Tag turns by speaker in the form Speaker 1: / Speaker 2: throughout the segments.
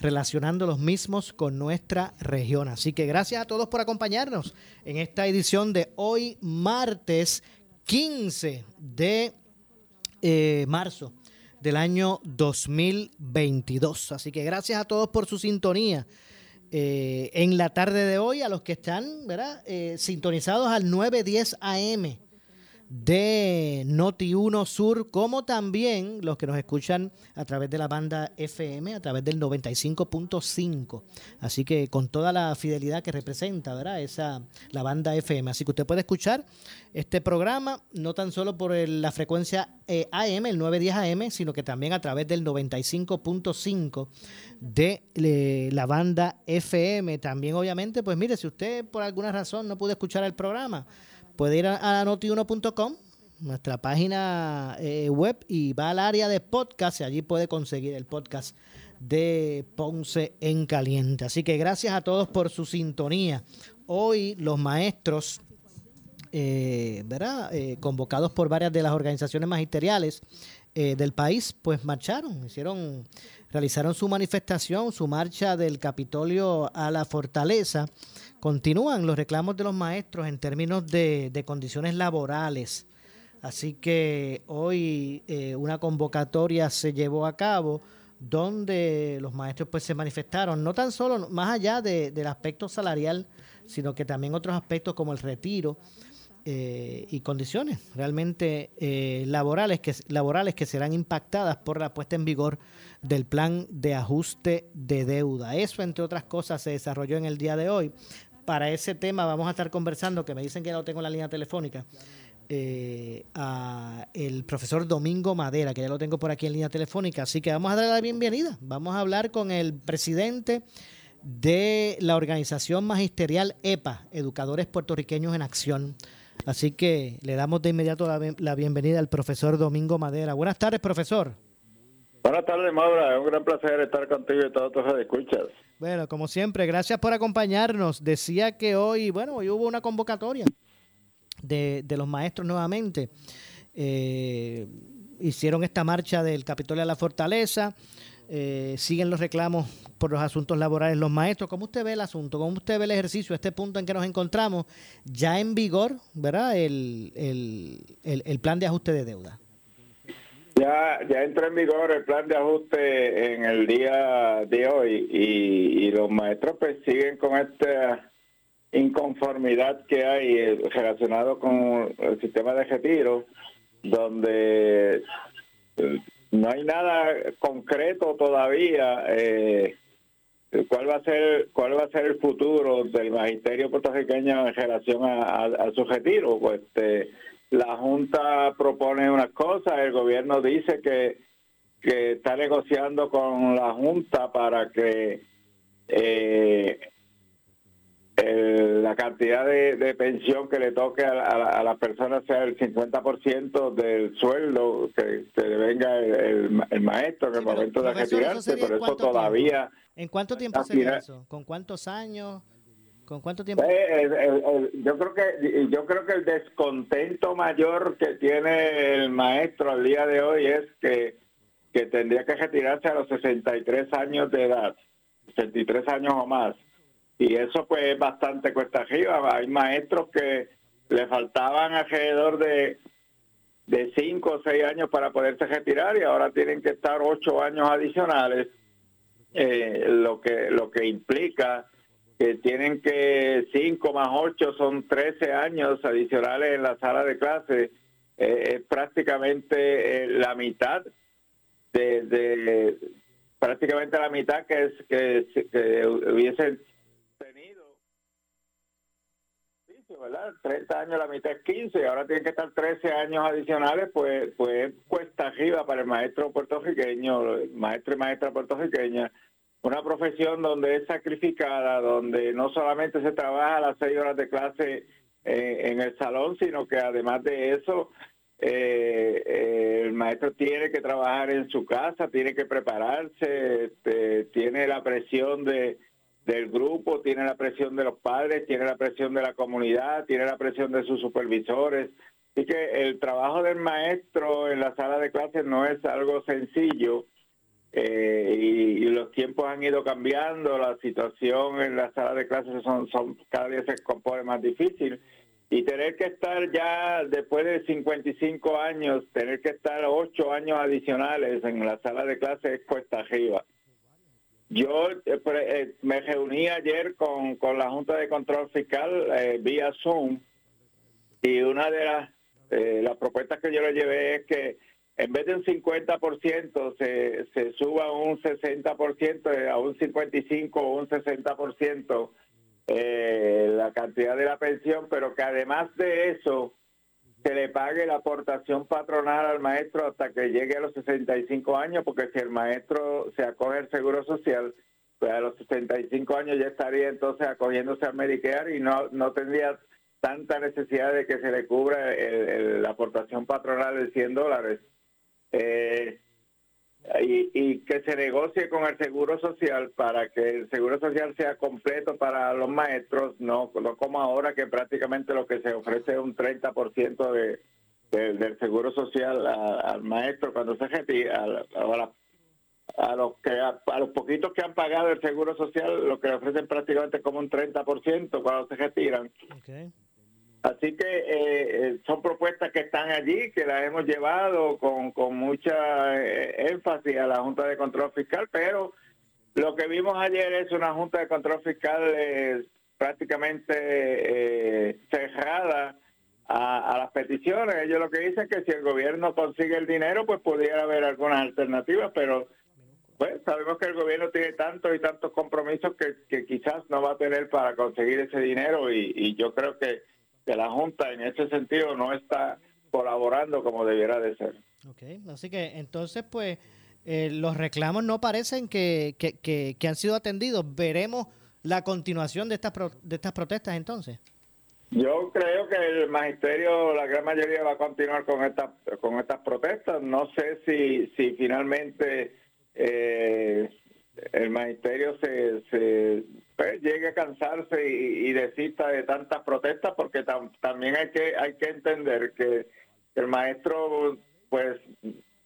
Speaker 1: relacionando los mismos con nuestra región. Así que gracias a todos por acompañarnos en esta edición de hoy, martes 15 de eh, marzo del año 2022. Así que gracias a todos por su sintonía. Eh, en la tarde de hoy, a los que están ¿verdad? Eh, sintonizados al 910 AM de Noti 1 Sur, como también los que nos escuchan a través de la banda FM, a través del 95.5. Así que con toda la fidelidad que representa, ¿verdad? Esa la banda FM. Así que usted puede escuchar este programa no tan solo por la frecuencia eh, AM, el 910 AM, sino que también a través del 95.5 de eh, la banda FM. También, obviamente, pues mire, si usted por alguna razón no pudo escuchar el programa, puede ir a, noti1.com, nuestra página eh, web, y va al área de podcast y allí puede conseguir el podcast de Ponce en Caliente. Así que gracias a todos por su sintonía. Hoy los maestros, eh, ¿verdad? Eh, convocados por varias de las organizaciones magisteriales del país, pues marcharon, hicieron, realizaron su manifestación, su marcha del Capitolio a la Fortaleza Continúan los reclamos de los maestros en términos de, condiciones laborales. Así que hoy eh, una convocatoria se llevó a cabo donde los maestros pues se manifestaron, no tan solo más allá del aspecto salarial, sino que también otros aspectos como el retiro eh, y condiciones realmente eh, laborales, que, laborales que serán impactadas por la puesta en vigor del plan de ajuste de deuda. Eso, entre otras cosas, se desarrolló en el día de hoy para ese tema vamos a estar conversando, que me dicen que ya lo tengo en la línea telefónica, eh, el profesor Domingo Madera, que ya lo tengo por aquí en línea telefónica. Así que vamos a darle la bienvenida. Vamos a hablar con el presidente de la organización magisterial EPA, Educadores Puertorriqueños en Acción. Así que le damos de inmediato la, bienvenida al profesor Domingo Madera. Buenas tardes, profesor.
Speaker 2: Buenas tardes, Maura. Es un gran placer estar contigo y todos tus escuchas.
Speaker 1: Bueno, como siempre, gracias por acompañarnos. Decía que hoy, bueno, hoy hubo una convocatoria de, los maestros nuevamente. Eh, hicieron esta marcha del Capitolio a la Fortaleza. Eh, siguen los reclamos por los asuntos laborales los maestros. ¿Cómo usted ve el asunto? ¿Cómo usted ve el ejercicio? Este punto en que nos encontramos, ya en vigor, ¿verdad? el, el plan de ajuste de deuda.
Speaker 2: Ya, ya entró en vigor el plan de ajuste en el día de hoy y, los maestros pues siguen con esta inconformidad que hay eh, relacionado con el sistema de retiro, donde eh, no hay nada concreto todavía. Eh, cuál va a ser cuál va a ser el futuro del magisterio puertorriqueño en relación a, su retiro pues este, la Junta propone unas cosas, el gobierno dice que, que está negociando con la Junta para que eh, la cantidad de, pensión que le toque a, la persona sea el 50% del sueldo que, se le venga el, maestro en el momento de retirarse, pero eso todavía...
Speaker 1: ¿En cuánto tiempo sería eso? ¿Con cuántos años? ¿Con cuánto tiempo? Eh,
Speaker 2: eh, eh, yo creo que yo creo que el descontento mayor que tiene el maestro al día de hoy es que, que tendría que retirarse a los 63 años de edad, 63 años o más. Y eso pues es bastante cuesta arriba. Hay maestros que le faltaban alrededor de de 5 o 6 años para poderse retirar y ahora tienen que estar 8 años adicionales, lo que lo que implica que tienen que 5 más 8 son 13 años adicionales en la sala de clase, eh, es prácticamente eh, la mitad de, prácticamente la mitad que es que, hubiesen tenido ¿verdad? 30 años, la mitad es 15, ahora tienen que estar 13 años adicionales, pues pues cuesta arriba para el maestro puertorriqueño, maestro y maestra puertorriqueña, una profesión donde es sacrificada, donde no solamente se trabaja las seis horas de clase eh, en el salón, sino que además de eso, eh, eh, el maestro tiene que trabajar en su casa, tiene que prepararse, este, tiene la presión de del grupo, tiene la presión de los padres, tiene la presión de la comunidad, tiene la presión de sus supervisores. Así que el trabajo del maestro en la sala de clases no es algo sencillo eh, y, los tiempos han ido cambiando, la situación en la sala de clases son, son cada día se compone más difícil y tener que estar ya después de 55 años, tener que estar 8 años adicionales en la sala de clases es cuesta arriba. Yo eh, eh, me reuní ayer con, con, la Junta de Control Fiscal vía Zoom y una de las, las propuestas que yo le llevé es que en vez de un 50% se, se suba a un 60%, a un 55 o un 60% eh, la cantidad de la pensión, pero que además de eso se le pague la aportación patronal al maestro hasta que llegue a los 65 años, porque si el maestro se acoge al Seguro Social, pues a los 65 años ya estaría entonces acogiéndose al Medicare y no, no tendría tanta necesidad de que se le cubra la aportación patronal de 100 dólares eh, y, que se negocie con el Seguro Social para que el Seguro Social sea completo para los maestros, no, no como ahora que prácticamente lo que se ofrece es un 30% de, de, del Seguro Social al maestro cuando se retira, a, a, los que a, los poquitos que han pagado el Seguro Social, lo que ofrecen prácticamente como un 30% cuando se retiran. Okay. Así que eh, eh, son propuestas que están allí, que las hemos llevado con, con mucha eh, énfasis a la Junta de Control Fiscal, pero lo que vimos ayer es una Junta de Control Fiscal prácticamente cerrada a, las peticiones. Ellos lo que dicen es que si el gobierno consigue el dinero, pues pudiera haber algunas alternativas, pero pues sabemos que el gobierno tiene tantos y tantos compromisos que, quizás no va a tener para conseguir ese dinero y yo creo que que la Junta en ese sentido no está colaborando como debiera de ser.
Speaker 1: Ok, así que entonces pues eh, los reclamos no parecen que, que, que, han sido atendidos. Veremos la continuación de estas, de estas protestas entonces.
Speaker 2: Yo creo que el magisterio, la gran mayoría va a continuar con estas con estas protestas. No sé si si finalmente eh, el magisterio se, se pues, llegue a cansarse y, desista de tantas protestas porque también hay que hay que entender que el maestro pues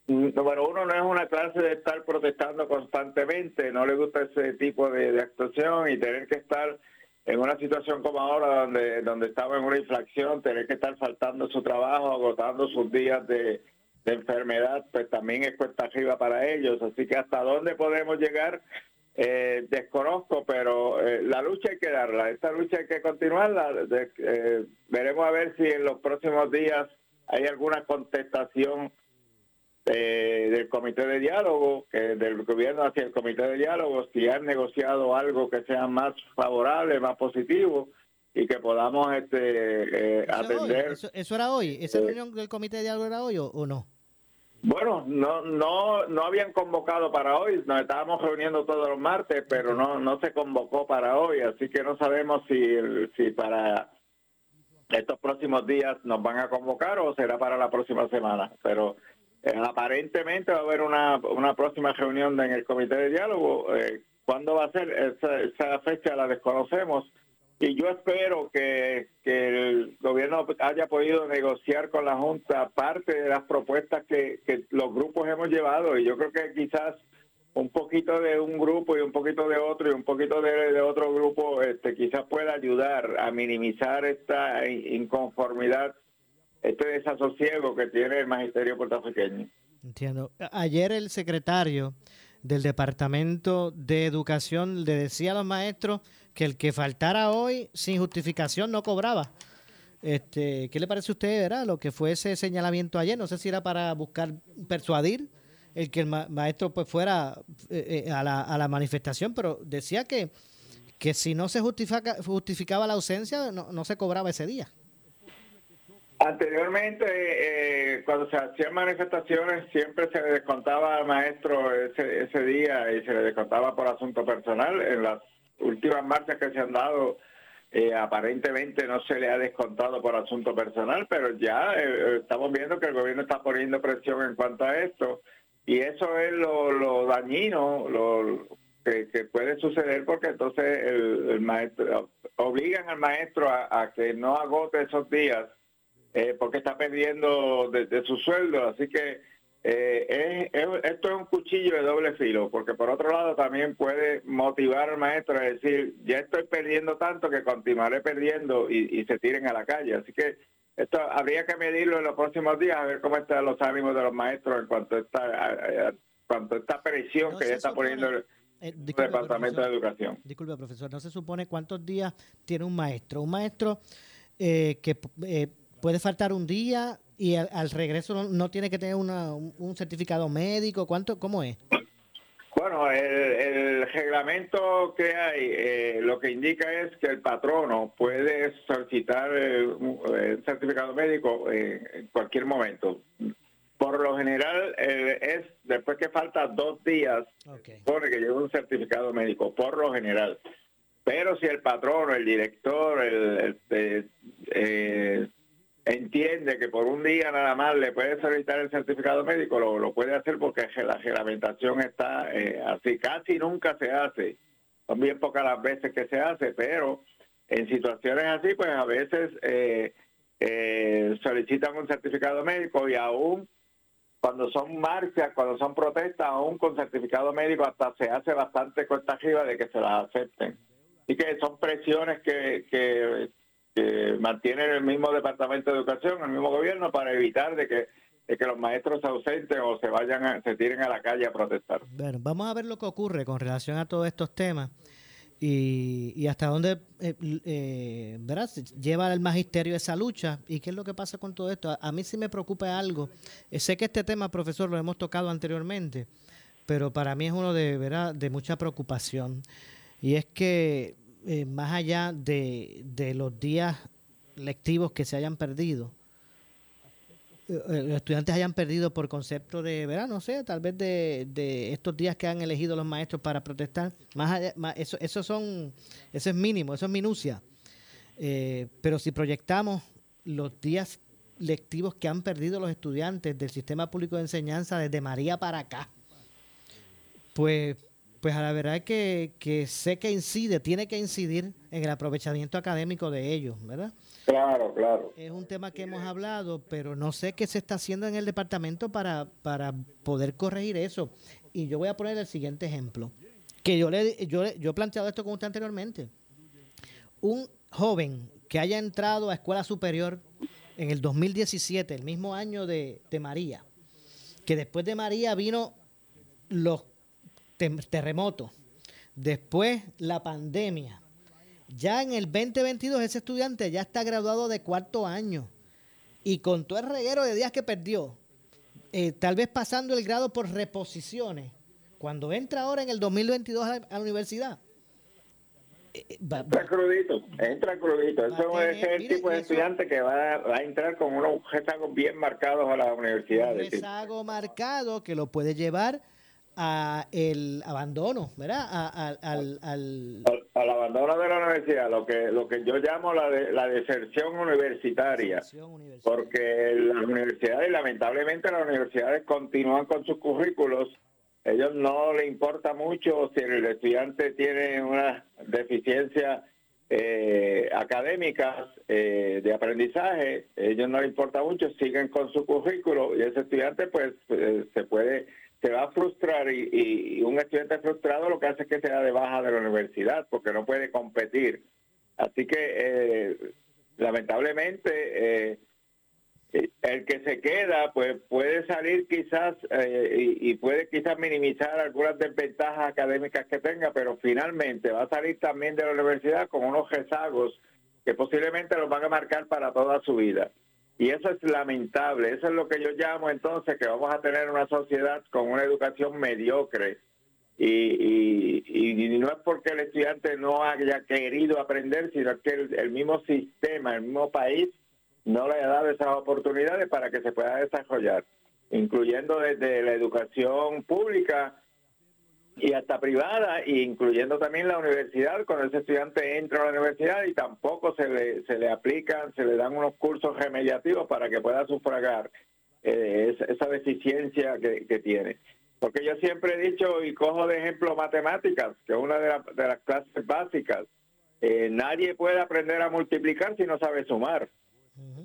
Speaker 2: número uno no es una clase de estar protestando constantemente no le gusta ese tipo de, actuación y tener que estar en una situación como ahora donde donde estaba en una inflación tener que estar faltando su trabajo agotando sus días de de enfermedad, pues también es cuesta arriba para ellos. Así que hasta dónde podemos llegar, eh, desconozco, pero eh, la lucha hay que darla. Esta lucha hay que continuarla. Eh, veremos a ver si en los próximos días hay alguna contestación del comité de diálogo, que del gobierno hacia el comité de diálogo, si han negociado algo que sea más favorable, más positivo y que podamos este, atender.
Speaker 1: ¿Eso, era hoy? ¿Esa reunión del comité de diálogo era hoy o no?
Speaker 2: Bueno, no, no, no habían convocado para hoy. Nos estábamos reuniendo todos los martes, pero no, no se convocó para hoy, así que no sabemos si, si para estos próximos días nos van a convocar o será para la próxima semana. Pero eh, aparentemente va a haber una, una próxima reunión en el comité de diálogo. Eh, ¿Cuándo va a ser? Esa, esa fecha la desconocemos y yo espero que, el gobierno haya podido negociar con la Junta parte de las propuestas que, los grupos hemos llevado y yo creo que quizás un poquito de un grupo y un poquito de otro y un poquito de, otro grupo este quizás pueda ayudar a minimizar esta inconformidad, este desasosiego que tiene el magisterio puertorriqueño.
Speaker 1: Entiendo. Ayer el secretario del Departamento de Educación le decía a los maestros que el que faltara hoy sin justificación no cobraba. Este, ¿Qué le parece a usted, verdad, lo que fue ese señalamiento ayer? No sé si era para buscar persuadir el que el maestro pues fuera eh, eh, a, la, a la manifestación, pero decía que, que si no se justifica, justificaba la ausencia, no, no se cobraba ese día.
Speaker 2: Anteriormente, eh, cuando se hacían manifestaciones, siempre se le descontaba al maestro ese, ese día y se le descontaba por asunto personal. En las últimas marchas que se han dado, aparentemente no se le ha descontado por asunto personal, pero ya estamos viendo que el gobierno está poniendo presión en cuanto a esto. Y eso es lo, dañino lo, que, puede suceder porque entonces el, maestro obligan al maestro a, que no agote esos días eh, porque está perdiendo de, su sueldo. Así que eh, esto es un cuchillo de doble filo, porque por otro lado también puede motivar al maestro a decir, ya estoy perdiendo tanto que continuaré perdiendo y, y se tiren a la calle. Así que esto habría que medirlo en los próximos días, a ver cómo están los ánimos de los maestros en cuanto a esta, cuanto esta presión que ya está poniendo el, eh, Departamento de Educación.
Speaker 1: Disculpe, profesor, no se supone cuántos días tiene un maestro. Un maestro eh, que eh, puede faltar un día y al, regreso no, tiene que tener un certificado médico. ¿Cuánto, ¿Cómo es?
Speaker 2: Bueno, el, reglamento que hay eh, lo que indica es que el patrono puede solicitar eh, un certificado médico en cualquier momento. Por lo general eh, es después que falta dos días, pone que lleva un certificado médico, por lo general. Pero si el patrono, el director, el, el entiende que por un día nada más le puede solicitar el certificado médico, lo, puede hacer porque la reglamentación está eh, así. Casi nunca se hace. Son bien pocas las veces que se hace, pero en situaciones así, pues a veces eh, eh, solicitan un certificado médico y aún cuando son marchas, cuando son protestas, aún con certificado médico hasta se hace bastante cuesta arriba de que se las acepten. Y que son presiones que, que que mantienen el mismo Departamento de Educación, el mismo gobierno, para evitar de que, que los maestros se ausenten o se vayan se tiren a la calle a protestar.
Speaker 1: Bueno, vamos a ver lo que ocurre con relación a todos estos temas y, y hasta dónde eh, eh, ¿verdad? lleva el magisterio esa lucha y qué es lo que pasa con todo esto. A, mí sí me preocupa algo. Eh, sé que este tema, profesor, lo hemos tocado anteriormente, pero para mí es uno de, ¿verdad? de mucha preocupación. Y es que eh, más allá de, de, los días lectivos que se hayan perdido, eh, eh, los estudiantes hayan perdido por concepto de, verano, no sé, tal vez de, de, estos días que han elegido los maestros para protestar, más, allá, eso, eso son, eso es mínimo, eso es minucia. pero si proyectamos los días lectivos que han perdido los estudiantes del sistema público de enseñanza desde María para acá, pues pues a la verdad es que, que sé que incide, tiene que incidir en el aprovechamiento académico de ellos, ¿verdad?
Speaker 2: Claro, claro.
Speaker 1: Es un tema que hemos hablado, pero no sé qué se está haciendo en el departamento para, para poder corregir eso. Y yo voy a poner el siguiente ejemplo, que yo, le, yo, yo he planteado esto con usted anteriormente. Un joven que haya entrado a escuela superior en el 2017, el mismo año de, de María, que después de María vino los terremoto, después la pandemia. Ya en el 2022 ese estudiante ya está graduado de cuarto año y con todo el reguero de días que perdió, eh, tal vez pasando el grado por reposiciones, cuando entra ahora en el 2022 a la, universidad.
Speaker 2: Eh, eh, entra crudito, entra crudito. Eso es el tipo de estudiante que va, a entrar con unos rezagos bien marcados a la universidad. Un
Speaker 1: rezago marcado que lo puede llevar a el abandono, ¿verdad? al, al,
Speaker 2: al, abandono de la universidad, lo que lo que yo llamo la, de, la deserción universitaria, porque las universidades, lamentablemente las universidades continúan con sus currículos, ellos no le importa mucho si el estudiante tiene una deficiencia eh, académicas eh, de aprendizaje, ellos no le importa mucho, siguen con su currículo y ese estudiante pues eh, se puede se va a frustrar y, un estudiante frustrado lo que hace es que se de baja de la universidad porque no puede competir. Así que eh, lamentablemente eh, el que se queda pues puede salir quizás eh, y, puede quizás minimizar algunas desventajas académicas que tenga, pero finalmente va a salir también de la universidad con unos rezagos que posiblemente los van a marcar para toda su vida. Y eso es lamentable, eso es lo que yo llamo entonces que vamos a tener una sociedad con una educación mediocre. Y, y, no es porque el estudiante no haya querido aprender, sino que el mismo sistema, el mismo país no le ha dado esas oportunidades para que se pueda desarrollar, incluyendo desde la educación pública y hasta privada, incluyendo también la universidad, cuando ese estudiante entra a la universidad y tampoco se le, se le aplican, se le dan unos cursos remediativos para que pueda sufragar eh, esa, deficiencia que, tiene. Porque yo siempre he dicho y cojo de ejemplo matemáticas, que es una de, de las clases básicas. Eh, nadie puede aprender a multiplicar si no sabe sumar.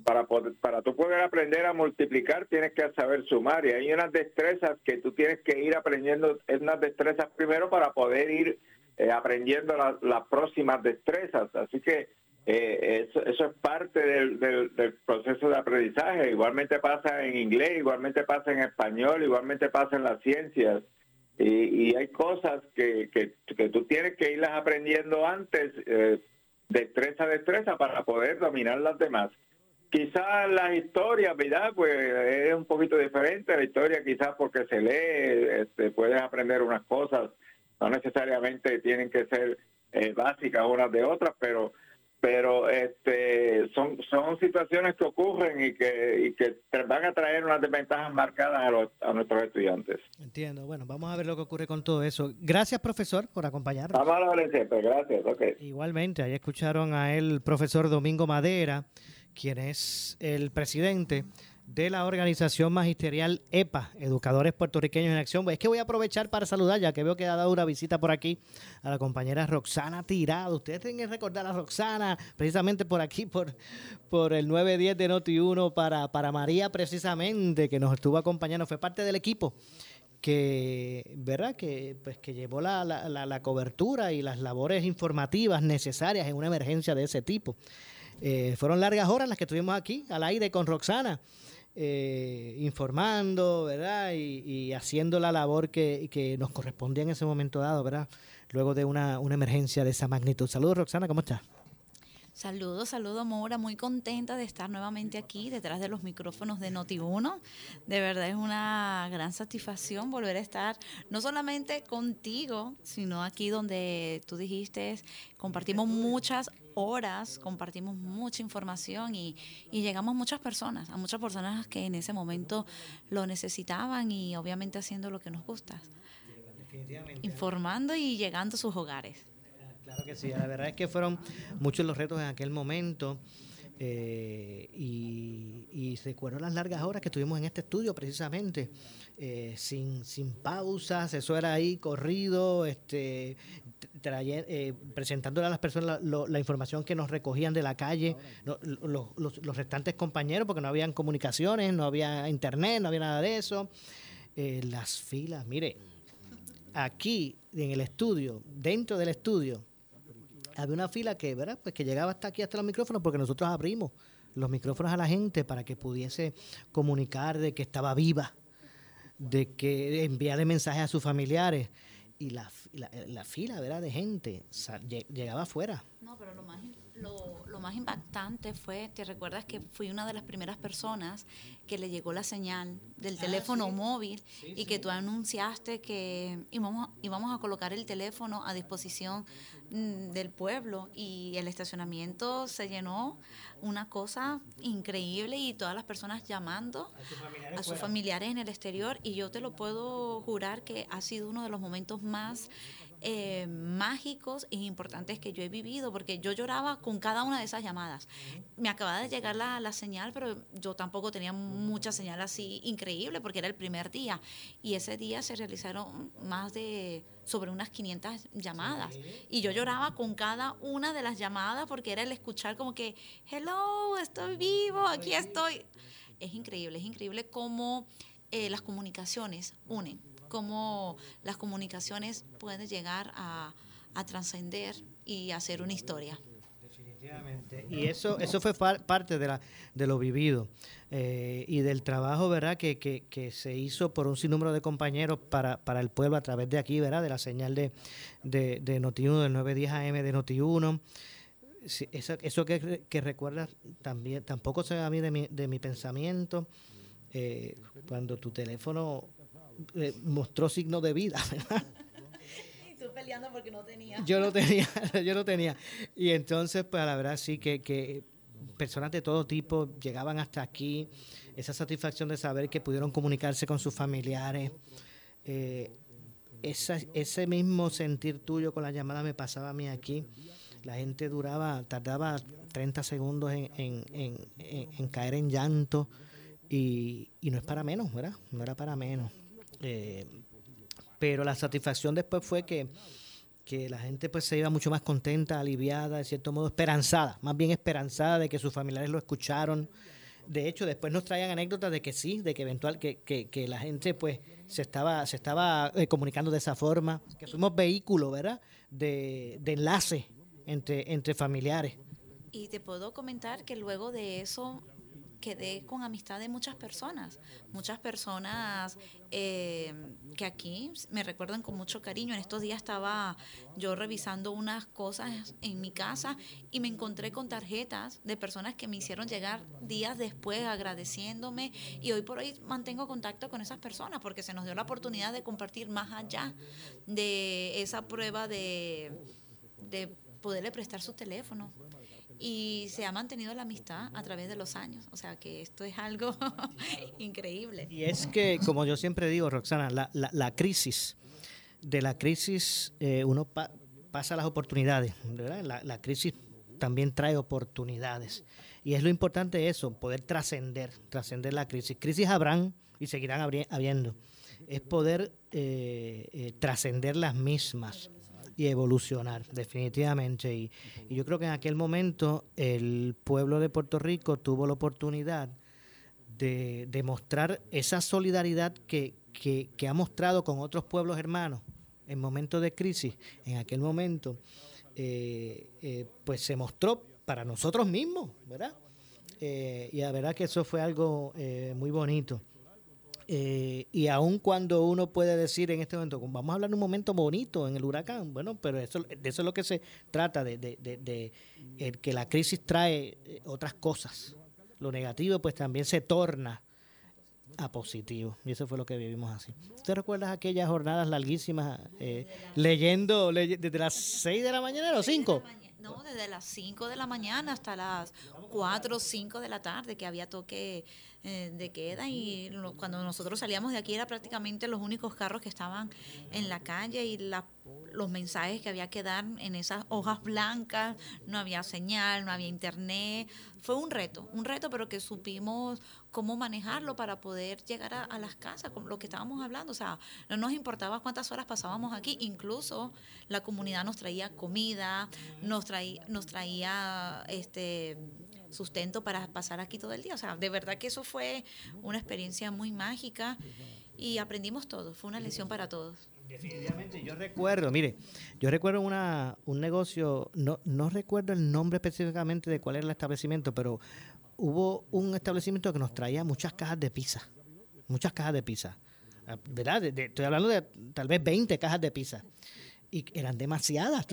Speaker 2: Para, poder, para tú poder aprender a multiplicar tienes que saber sumar y hay unas destrezas que tú tienes que ir aprendiendo, es unas destrezas primero para poder ir eh, aprendiendo las próximas destrezas. Así que eh, eso, eso, es parte del, del, proceso de aprendizaje. Igualmente pasa en inglés, igualmente pasa en español, igualmente pasa en las ciencias. Y, y hay cosas que, que, que, tú tienes que irlas aprendiendo antes, eh, destreza a destreza, para poder dominar las demás. Quizás las historias, ¿verdad? Pues es un poquito diferente. La historia quizás porque se lee, este, puedes aprender unas cosas, no necesariamente tienen que ser eh, básicas unas de otras, pero pero este son son situaciones que ocurren y que y que van a traer unas desventajas marcadas a, los, a nuestros estudiantes.
Speaker 1: Entiendo. Bueno, vamos a ver lo que ocurre con todo eso. Gracias, profesor, por acompañarnos.
Speaker 2: Vamos a la gracias. Okay.
Speaker 1: Igualmente, ahí escucharon a él, profesor Domingo Madera quien es el presidente de la organización magisterial EPA, Educadores Puertorriqueños en Acción. Es que voy a aprovechar para saludar, ya que veo que ha dado una visita por aquí a la compañera Roxana Tirado. Ustedes tienen que recordar a Roxana, precisamente por aquí, por, por el 910 de Noti1, para, para María, precisamente, que nos estuvo acompañando, fue parte del equipo que, ¿verdad? que, pues, que llevó la, la, la cobertura y las labores informativas necesarias en una emergencia de ese tipo. Eh, fueron largas horas las que estuvimos aquí al aire con Roxana, eh, informando, ¿verdad? Y, haciendo la labor que, que, nos correspondía en ese momento dado, ¿verdad? Luego de una, una emergencia de esa magnitud. Saludos, Roxana, ¿cómo estás?
Speaker 3: Saludos, saludos, Mora. Muy contenta de estar nuevamente aquí detrás de los micrófonos de Noti1. De verdad es una gran satisfacción volver a estar no solamente contigo, sino aquí donde tú dijiste, compartimos muchas horas, compartimos mucha información y, y llegamos a muchas personas, a muchas personas que en ese momento lo necesitaban y obviamente haciendo lo que nos gusta. Informando y llegando a sus hogares.
Speaker 1: Claro que sí, la verdad es que fueron muchos los retos en aquel momento. Eh, y, y, recuerdo las largas horas que estuvimos en este estudio precisamente, eh, sin, sin pausas, eso era ahí corrido, este, eh, presentándole a las personas la, información que nos recogían de la calle, los, los, restantes compañeros, porque no habían comunicaciones, no había internet, no había nada de eso. las filas, mire, aquí en el estudio, dentro del estudio, había una fila que, ¿verdad? Pues que llegaba hasta aquí, hasta los micrófonos, porque nosotros abrimos los micrófonos a la gente para que pudiese comunicar de que estaba viva, de que enviarle mensajes a sus familiares. Y la, la, fila, ¿verdad? De gente llegaba afuera.
Speaker 3: No, pero lo más lo, lo, más impactante fue, ¿te recuerdas que fui una de las primeras personas que le llegó la señal del ah, teléfono móvil y que tú anunciaste que íbamos, íbamos a colocar el teléfono a disposición mm, del pueblo y el estacionamiento se llenó una cosa increíble y todas las personas llamando a sus familiares en el exterior y yo te lo puedo jurar que ha sido uno de los momentos más eh, mágicos e importantes que yo he vivido, porque yo lloraba con cada una de esas llamadas. Me acababa de llegar la, la, señal, pero yo tampoco tenía mucha señal así increíble, porque era el primer día. Y ese día se realizaron más de sobre unas 500 llamadas. Y yo lloraba con cada una de las llamadas, porque era el escuchar como que, hello, estoy vivo, aquí estoy. Es increíble, es increíble cómo eh, las comunicaciones unen cómo las comunicaciones pueden llegar a, trascender y hacer una historia.
Speaker 1: Y eso, eso fue parte de, la, de lo vivido eh, y del trabajo, ¿verdad?, que, que, se hizo por un sinnúmero de compañeros para, para el pueblo a través de aquí, ¿verdad?, de la señal de, de, de Noti1, del 910 AM de Noti1. Eso, eso que, que recuerdas también, tampoco se a mí de mi, de mi pensamiento, eh, cuando tu teléfono eh, mostró signo de vida, ¿verdad?
Speaker 3: peleando porque no tenía.
Speaker 1: Yo no tenía, yo no tenía. Y entonces, pues la verdad sí que, que personas de todo tipo llegaban hasta aquí, esa satisfacción de saber que pudieron comunicarse con sus familiares. Eh, ese mismo sentir tuyo con la llamada me pasaba a mí aquí. La gente duraba, tardaba 30 segundos en, en, en, caer en llanto y, y, no es para menos, ¿verdad? No era para menos. Eh, pero la satisfacción después fue que, la gente pues se iba mucho más contenta, aliviada, de cierto modo esperanzada, más bien esperanzada de que sus familiares lo escucharon. De hecho, después nos traían anécdotas de que sí, de que eventual que, que, la gente pues se estaba se estaba eh, comunicando de esa forma, que fuimos vehículo, ¿verdad? De, de enlace entre entre familiares.
Speaker 3: Y te puedo comentar que luego de eso quedé con amistad de muchas personas, muchas personas eh, que aquí me recuerdan con mucho cariño. En estos días estaba yo revisando unas cosas en mi casa y me encontré con tarjetas de personas que me hicieron llegar días después agradeciéndome. Y hoy por hoy mantengo contacto con esas personas porque se nos dio la oportunidad de compartir más allá de esa prueba de, de poderle prestar su teléfono y se ha mantenido la amistad a través de los años. O sea que esto es algo increíble.
Speaker 1: Y es que, como yo siempre digo, Roxana, la, la, crisis, de la crisis eh, uno pasa las oportunidades, ¿verdad? La, la, crisis también trae oportunidades. Y es lo importante eso, poder trascender, trascender la crisis. Crisis habrán y seguirán habiendo. Es poder eh, eh, trascender las mismas y evolucionar, definitivamente. Y, yo creo que en aquel momento el pueblo de Puerto Rico tuvo la oportunidad de demostrar esa solidaridad que, ha mostrado con otros pueblos hermanos en momentos de crisis. En aquel momento, eh, eh, pues se mostró para nosotros mismos, ¿verdad? Eh, y la verdad que eso fue algo muy bonito. Eh, y aun cuando uno puede decir en este momento, vamos a hablar de un momento bonito en el huracán, bueno, pero eso, de eso es lo que se trata, de, de, que la crisis trae eh, otras cosas. Lo negativo pues también se torna a positivo. Y eso fue lo que vivimos así. ¿Usted recuerdas aquellas jornadas larguísimas eh, leyendo desde las 6 de la mañana a los 5?
Speaker 3: No, desde las 5 de la mañana hasta las 4 o 5 de la tarde que había toque eh, de queda y cuando nosotros salíamos de aquí era prácticamente los únicos carros que estaban en la calle y los mensajes que había que dar en esas hojas blancas, no había señal, no había internet. Fue un reto, un reto, pero que supimos cómo manejarlo para poder llegar a, las casas, con lo que estábamos hablando. O sea, no nos importaba cuántas horas pasábamos aquí, incluso la comunidad nos traía comida, nos traía, nos traía este sustento para pasar aquí todo el día. O sea, de verdad que eso fue una experiencia muy mágica y aprendimos todo. Fue una lección para todos.
Speaker 1: Definitivamente, yo recuerdo, mire, yo recuerdo una, un negocio, no, no recuerdo el nombre específicamente de cuál era el establecimiento, pero hubo un establecimiento que nos traía muchas cajas de pizza, muchas cajas de pizza, ah, ¿verdad? estoy hablando de tal vez 20 cajas de pizza. Y eran demasiadas.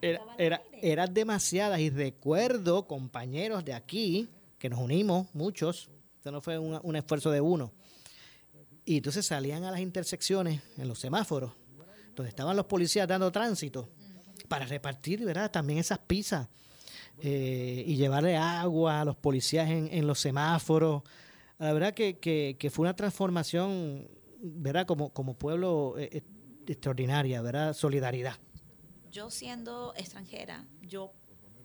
Speaker 3: Era
Speaker 1: era, eran demasiadas y recuerdo compañeros de aquí que nos unimos, muchos, esto no fue un, esfuerzo de uno, y entonces salían a las intersecciones en los semáforos, donde estaban los policías dando tránsito, para repartir ¿verdad? también esas pizzas eh, y llevarle agua a los policías en, los semáforos. La verdad que, fue una transformación, ¿verdad? Como, como pueblo eh, eh, extraordinaria, ¿verdad? Solidaridad
Speaker 3: yo siendo extranjera, yo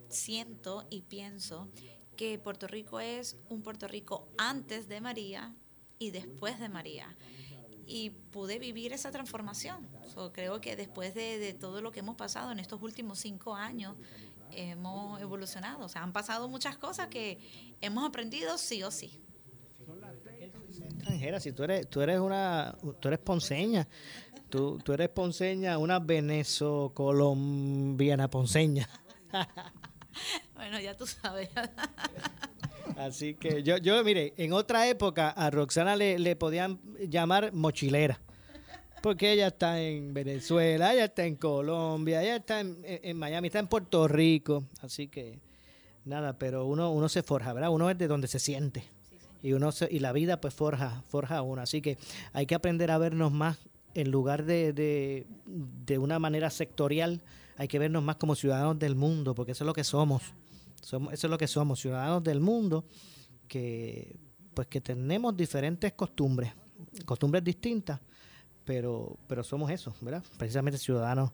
Speaker 3: siento y pienso que Puerto Rico es un Puerto Rico antes de María y después de María. Y pude vivir esa transformación. creo que después de, todo lo que hemos pasado en estos últimos cinco años, hemos evolucionado. O sea, han pasado muchas cosas que hemos aprendido sí o sí.
Speaker 1: Extranjera, si tú eres, tú eres una, tú eres ponceña, Tú, eres ponceña, una venezo-colombiana ponceña.
Speaker 3: bueno, ya tú sabes.
Speaker 1: Así que yo, yo, mire, en otra época a Roxana le, le podían llamar mochilera. Porque ella está en Venezuela, ella está en Colombia, ella está en, en Miami, está en Puerto Rico. Así que nada, pero uno, uno se forja, ¿verdad? Uno es de donde se siente. Y uno se- y la vida pues forja, forja a uno. Así que hay que aprender a vernos más en lugar de, de, de una manera sectorial, hay que vernos más como ciudadanos del mundo, porque eso es lo que somos. somos eso es lo que somos, ciudadanos del mundo que pues que tenemos diferentes costumbres, costumbres distintas, pero, pero somos eso, ¿verdad? Precisamente ciudadanos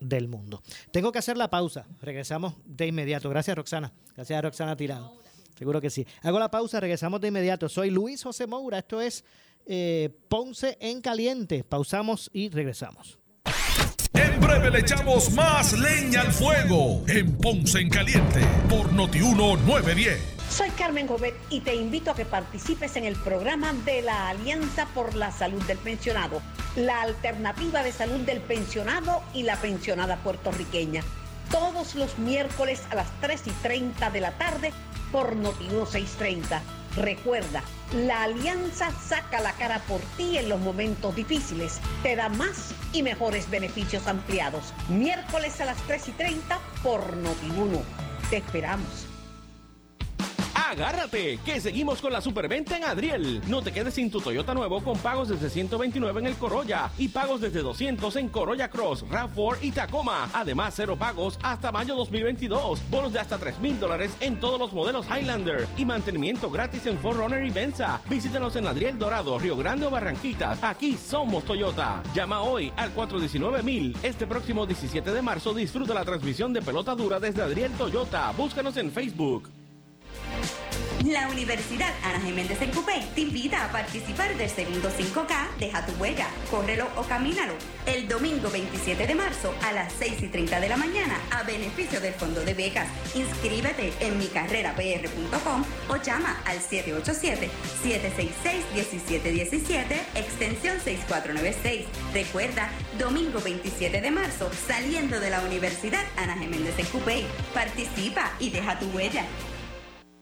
Speaker 1: del mundo. Tengo que hacer la pausa. Regresamos de inmediato. Gracias, Roxana. Gracias a Roxana Tirado. Seguro que sí. Hago la pausa, regresamos de inmediato. Soy Luis José Moura. Esto es eh, Ponce en Caliente. Pausamos y regresamos.
Speaker 4: En breve le echamos más leña al fuego en Ponce en Caliente por Notiuno 910.
Speaker 5: Soy Carmen Jovet y te invito a que participes en el programa de la Alianza por la Salud del Pensionado, la alternativa de salud del pensionado y la pensionada puertorriqueña. Todos los miércoles a las 3 y 30 de la tarde por Notiuno 630. Recuerda, la alianza saca la cara por ti en los momentos difíciles. Te da más y mejores beneficios ampliados. Miércoles a las 3 y 30 por Notiuno. Te esperamos.
Speaker 6: Agárrate, que seguimos con la superventa en Adriel. No te quedes sin tu Toyota nuevo con pagos desde 129 en el Corolla y pagos desde 200 en Corolla Cross, RAV4 y Tacoma. Además, cero pagos hasta mayo 2022. Bonos de hasta 3 mil dólares en todos los modelos Highlander y mantenimiento gratis en Forerunner y Venza. Visítanos en Adriel Dorado, Río Grande o Barranquitas. Aquí somos Toyota. Llama hoy al 419 Este próximo 17 de marzo disfruta la transmisión de pelota dura desde Adriel Toyota. Búscanos en Facebook.
Speaker 7: La Universidad Ana Jiménez en Cupey te invita a participar del segundo 5K Deja tu huella, córrelo o camínalo. El domingo 27 de marzo a las 6 y 30 de la mañana a beneficio del Fondo de Becas. Inscríbete en micarrerapr.com o llama al 787-766-1717, extensión 6496. Recuerda, domingo 27 de marzo, saliendo de la Universidad Ana Jiménez en Cupey. Participa y deja tu huella.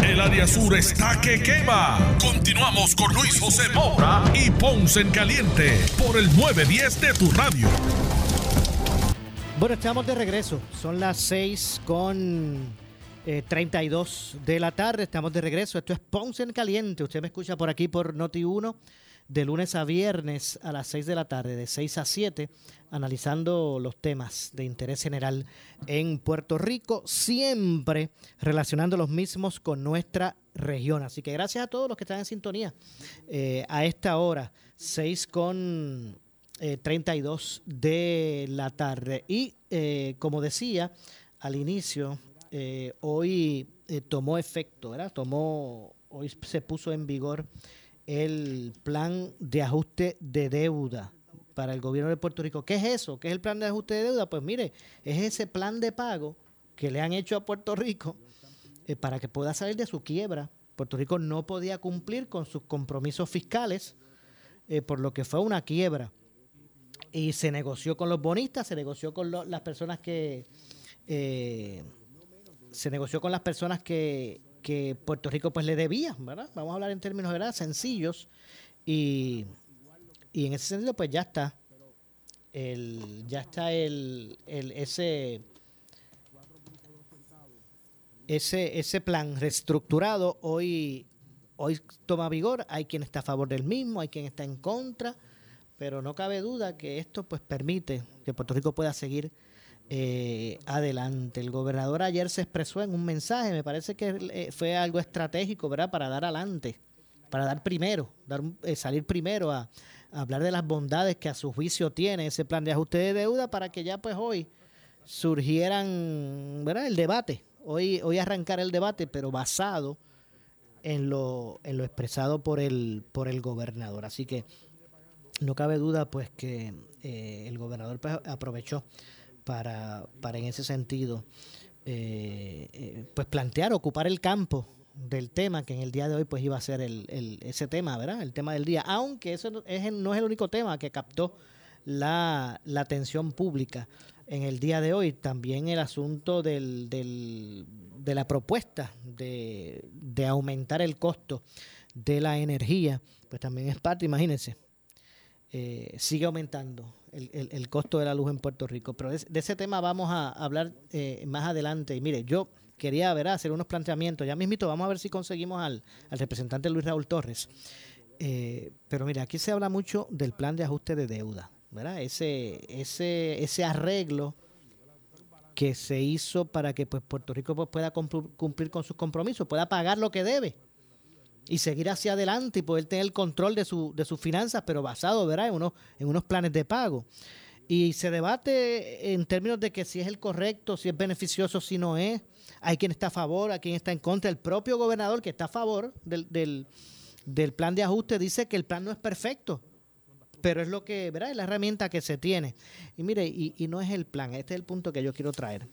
Speaker 4: El área sur está que quema. Continuamos con Luis José Moura y Ponce en Caliente por el 910 de tu radio.
Speaker 1: Bueno, estamos de regreso. Son las 6 con eh, 32 de la tarde. Estamos de regreso. Esto es Ponce en Caliente. Usted me escucha por aquí por Noti 1 de lunes a viernes a las 6 de la tarde, de 6 a 7, analizando los temas de interés general en Puerto Rico, siempre relacionando los mismos con nuestra región. Así que gracias a todos los que están en sintonía eh, a esta hora, 6 con eh, 32 de la tarde. Y eh, como decía al inicio, eh, hoy tomó efecto, ¿verdad? Tomó, hoy se puso en vigor el plan de ajuste de deuda para el gobierno de Puerto Rico. ¿Qué es eso? ¿Qué es el plan de ajuste de deuda? Pues mire, es ese plan de pago que le han hecho a Puerto Rico eh, para que pueda salir de su quiebra. Puerto Rico no podía cumplir con sus compromisos fiscales, eh, por lo que fue una quiebra. Y se negoció con los bonistas, se negoció con las personas que... eh, se negoció con las personas que, que Puerto Rico pues le debía, ¿verdad? Vamos a hablar en términos ¿verdad? sencillos y, y en ese sentido pues ya está el ya está el, el ese ese ese plan reestructurado hoy hoy toma vigor, hay quien está a favor del mismo, hay quien está en contra, pero no cabe duda que esto pues permite que Puerto Rico pueda seguir eh, adelante. El gobernador ayer se expresó en un mensaje, me parece que eh, fue algo estratégico, ¿verdad? Para dar adelante, para dar primero, dar, eh, salir primero a, hablar de las bondades que a su juicio tiene ese plan de ajuste de deuda para que ya pues hoy surgieran, ¿verdad? El debate. Hoy, hoy arrancar el debate, pero basado en lo, en lo expresado por el, por el gobernador. Así que no cabe duda pues que eh, el gobernador pues, aprovechó para, para en ese sentido eh, eh, pues plantear, ocupar el campo del tema que en el día de hoy pues iba a ser el, el, ese tema, ¿verdad? El tema del día, aunque eso es, no es el único tema que captó la, la atención pública en el día de hoy, también el asunto del, del, de la propuesta de, de aumentar el costo de la energía, pues también es parte, imagínense, eh, sigue aumentando el, el, costo de la luz en Puerto Rico. Pero de, de ese tema vamos a hablar eh, más adelante. Y mire, yo quería ver, hacer unos planteamientos. Ya mismito, vamos a ver si conseguimos al, al representante Luis Raúl Torres. Eh, pero mire, aquí se habla mucho del plan de ajuste de deuda, ¿verdad? Ese, ese, ese arreglo que se hizo para que pues, Puerto Rico pues, pueda cumplir con sus compromisos, pueda pagar lo que debe y seguir hacia adelante y poder tener el control de, su, de sus finanzas, pero basado ¿verdad? En, unos, en unos planes de pago. Y se debate en términos de que si es el correcto, si es beneficioso, si no es. Hay quien está a favor, hay quien está en contra. El propio gobernador que está a favor del, del, plan de ajuste dice que el plan no es perfecto, pero es lo que, ¿verdad? Es la herramienta que se tiene. Y mire, y, y no es el plan, este es el punto que yo quiero traer.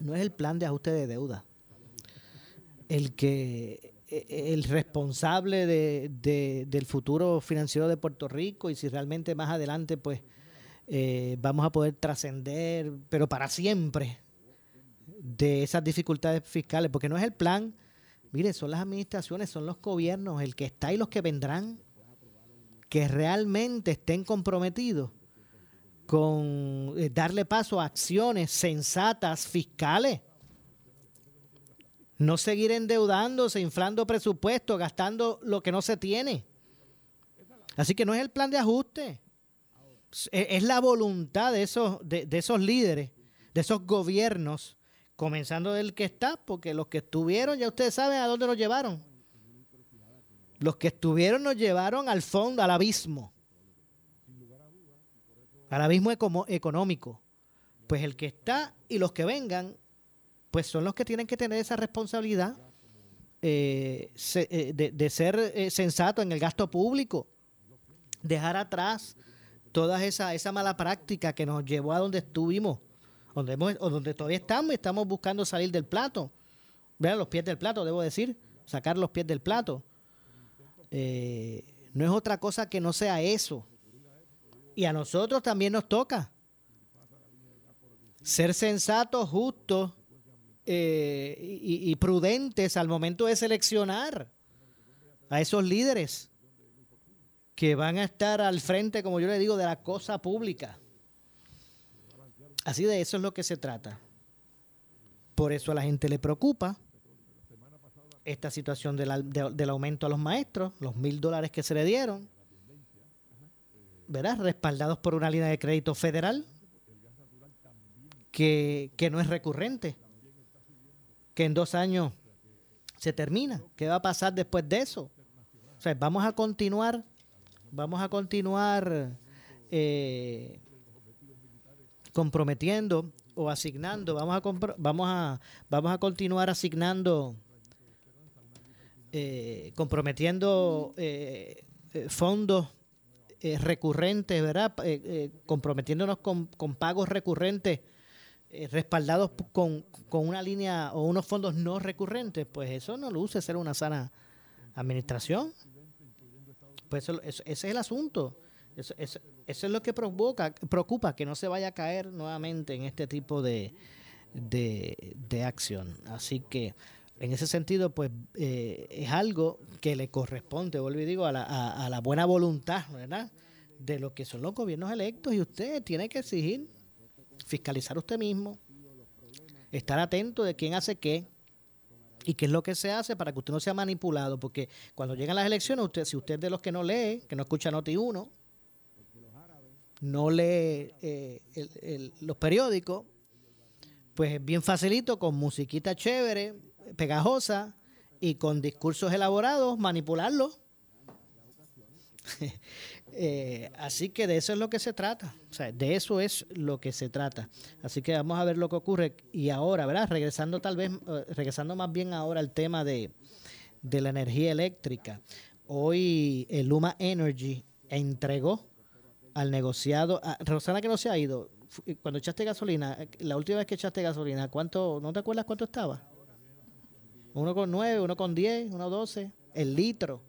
Speaker 1: No es el plan de ajuste de deuda. El que el responsable de, de, del futuro financiero de Puerto Rico y si realmente más adelante pues eh, vamos a poder trascender, pero para siempre, de esas dificultades fiscales, porque no es el plan, mire, son las administraciones, son los gobiernos, el que está y los que vendrán, que realmente estén comprometidos con eh, darle paso a acciones sensatas fiscales no seguir endeudándose, inflando presupuestos, gastando lo que no se tiene. Así que no es el plan de ajuste. Es la voluntad de esos, de, esos líderes, de esos gobiernos, comenzando del que está, porque los que estuvieron, ya ustedes saben a dónde nos llevaron. Los que estuvieron nos llevaron al fondo, al abismo. Al abismo económico. Pues el que está y los que vengan pues son los que tienen que tener esa responsabilidad eh, eh, de, ser eh, sensato en el gasto público, dejar atrás toda esa, esa mala práctica que nos llevó a donde estuvimos, donde, hemos, o donde todavía estamos y estamos buscando salir del plato, ver los pies del plato, debo decir, sacar los pies del plato. Eh, no es otra cosa que no sea eso. Y a nosotros también nos toca ser sensatos, justos, eh, y, prudentes al momento de seleccionar a esos líderes que van a estar al frente, como yo le digo, de la cosa pública. Así de eso es lo que se trata. Por eso a la gente le preocupa esta situación de la, de, del aumento a los maestros, los mil dólares que se le dieron, ¿verdad? Respaldados por una línea de crédito federal que, que no es recurrente que en dos años se termina. ¿Qué va a pasar después de eso? O sea, vamos a continuar, vamos a continuar eh, comprometiendo o asignando, vamos a vamos a vamos a continuar asignando, eh, comprometiendo eh, fondos recurrentes, ¿verdad? comprometiéndonos con, con pagos recurrentes eh, respaldados con, con, una línea o unos fondos no recurrentes, pues eso no luce ser una sana administración. Pues eso, eso, ese es el asunto. Eso, eso, es lo que provoca, preocupa que no se vaya a caer nuevamente en este tipo de, de, de acción. Así que en ese sentido, pues eh, es algo que le corresponde, vuelvo y digo, a la, a la buena voluntad, ¿verdad? De lo que son los gobiernos electos y usted tiene que exigir fiscalizar usted mismo, estar atento de quién hace qué y qué es lo que se hace para que usted no sea manipulado, porque cuando llegan las elecciones, usted si usted es de los que no lee, que no escucha Noti 1, no lee eh, el, los periódicos, pues bien facilito, con musiquita chévere, pegajosa y con discursos elaborados, manipularlo. Eh, así que de eso es lo que se trata, o sea, de eso es lo que se trata. Así que vamos a ver lo que ocurre. Y ahora, ¿verdad? Regresando tal vez, eh, regresando más bien ahora al tema de, de la energía eléctrica. Hoy el Luma Energy entregó al negociado, Rosana que no se ha ido, cuando echaste gasolina, la última vez que echaste gasolina, ¿cuánto, no te acuerdas cuánto estaba? Uno con nueve, uno con diez, uno doce, el litro,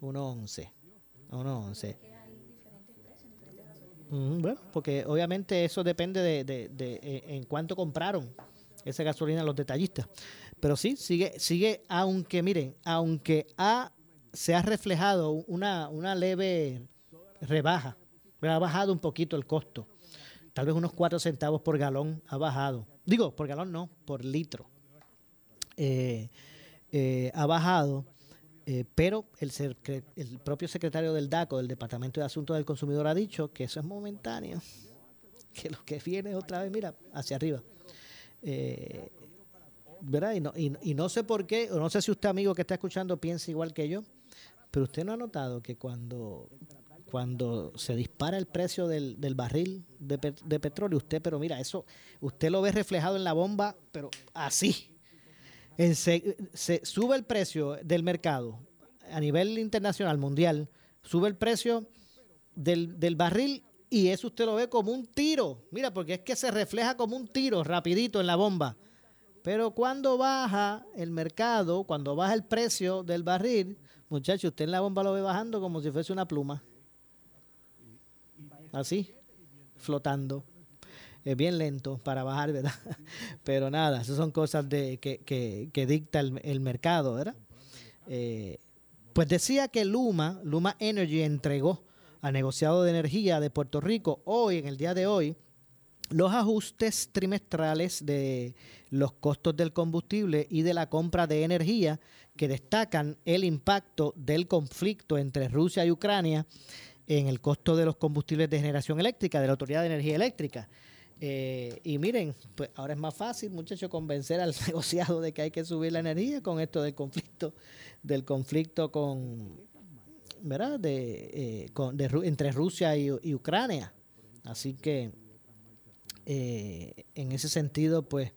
Speaker 1: uno once, uno once. bueno, porque obviamente eso depende de, de, de, eh, en cuánto compraron esa gasolina los detallistas. Pero sí, sigue, sigue, aunque miren, aunque ha, se ha reflejado una, una leve rebaja, ha bajado un poquito el costo tal vez unos 4 centavos por galón ha bajado. Digo, por galón no, por litro. Eh, eh, ha bajado, eh, pero el, propio secretario del DACO, del Departamento de Asuntos del Consumidor, ha dicho que eso es momentáneo, que lo que viene otra vez, mira, hacia arriba. ¿Verdad? Y no, sé por qué, o no sé si usted, amigo que está escuchando, piensa igual que yo, pero usted no ha notado que cuando cuando se dispara el precio del, barril de, petróleo, usted, pero mira, eso, usted lo ve reflejado en la bomba, pero así. Se, sube el precio del mercado a nivel internacional, mundial, sube el precio del, del barril y eso usted lo ve como un tiro. Mira, porque es que se refleja como un tiro rapidito en la bomba. Pero cuando baja el mercado, cuando baja el precio del barril, muchacho, usted en la bomba lo ve bajando como si fuese una pluma así, flotando. Es bien lento para bajar, ¿verdad? Pero nada, esas son cosas de, que, que, dicta el, mercado, ¿verdad? Eh, pues decía que Luma, Luma Energy entregó al negociado de energía de Puerto Rico hoy, en el día de hoy, los ajustes trimestrales de los costos del combustible y de la compra de energía que destacan el impacto del conflicto entre Rusia y Ucrania en el costo de los combustibles de generación eléctrica, de la Autoridad de Energía Eléctrica. Eh, y miren, pues ahora es más fácil, muchachos, convencer al negociado de que hay que subir la energía con esto del conflicto, del conflicto con, ¿verdad? De, eh, entre Rusia y, Ucrania. Así que, eh, en ese sentido, pues,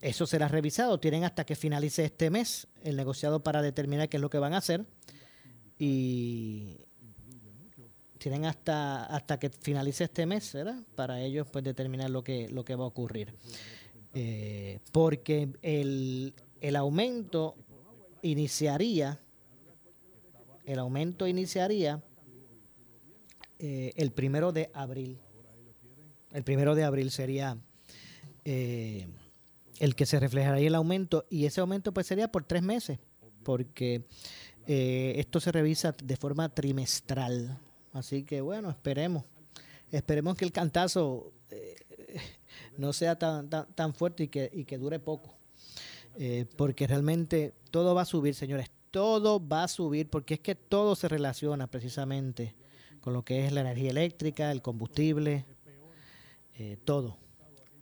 Speaker 1: eso será revisado. Tienen hasta que finalice este mes el negociado para determinar qué es lo que van a hacer y tienen hasta hasta que finalice este mes, ¿verdad? Para ellos pues determinar lo que lo que va a ocurrir. Eh, porque el, el aumento iniciaría el aumento iniciaría eh, el primero de abril. El primero de abril sería eh, el que se reflejaría el aumento y ese aumento pues sería por tres meses porque esto se revisa de forma trimestral. Así que bueno, esperemos. Esperemos que el cantazo eh, no sea tan, tan, fuerte y que, y que dure poco. Eh, porque realmente todo va a subir, señores. Todo va a subir porque es que todo se relaciona precisamente con lo que es la energía eléctrica, el combustible, todo.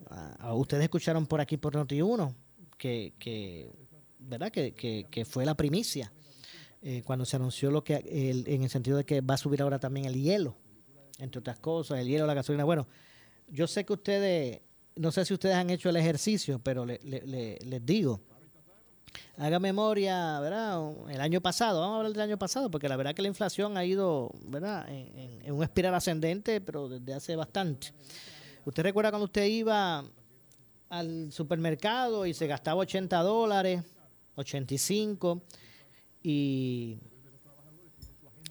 Speaker 1: Ah, ustedes escucharon por aquí por Noti1 que, que, ¿verdad? Que, que fue la primicia eh, cuando se anunció lo que en el sentido de que va a subir ahora también el hielo, entre otras cosas, el hielo, la gasolina. Bueno, yo sé que ustedes, no sé si ustedes han hecho el ejercicio, pero les digo, haga memoria, ¿verdad? El año pasado, vamos a hablar del año pasado, porque la verdad que la inflación ha ido, ¿verdad? En, en un espiral ascendente, pero desde hace bastante. ¿Usted recuerda cuando usted iba al supermercado y se gastaba 80 dólares, 85 y,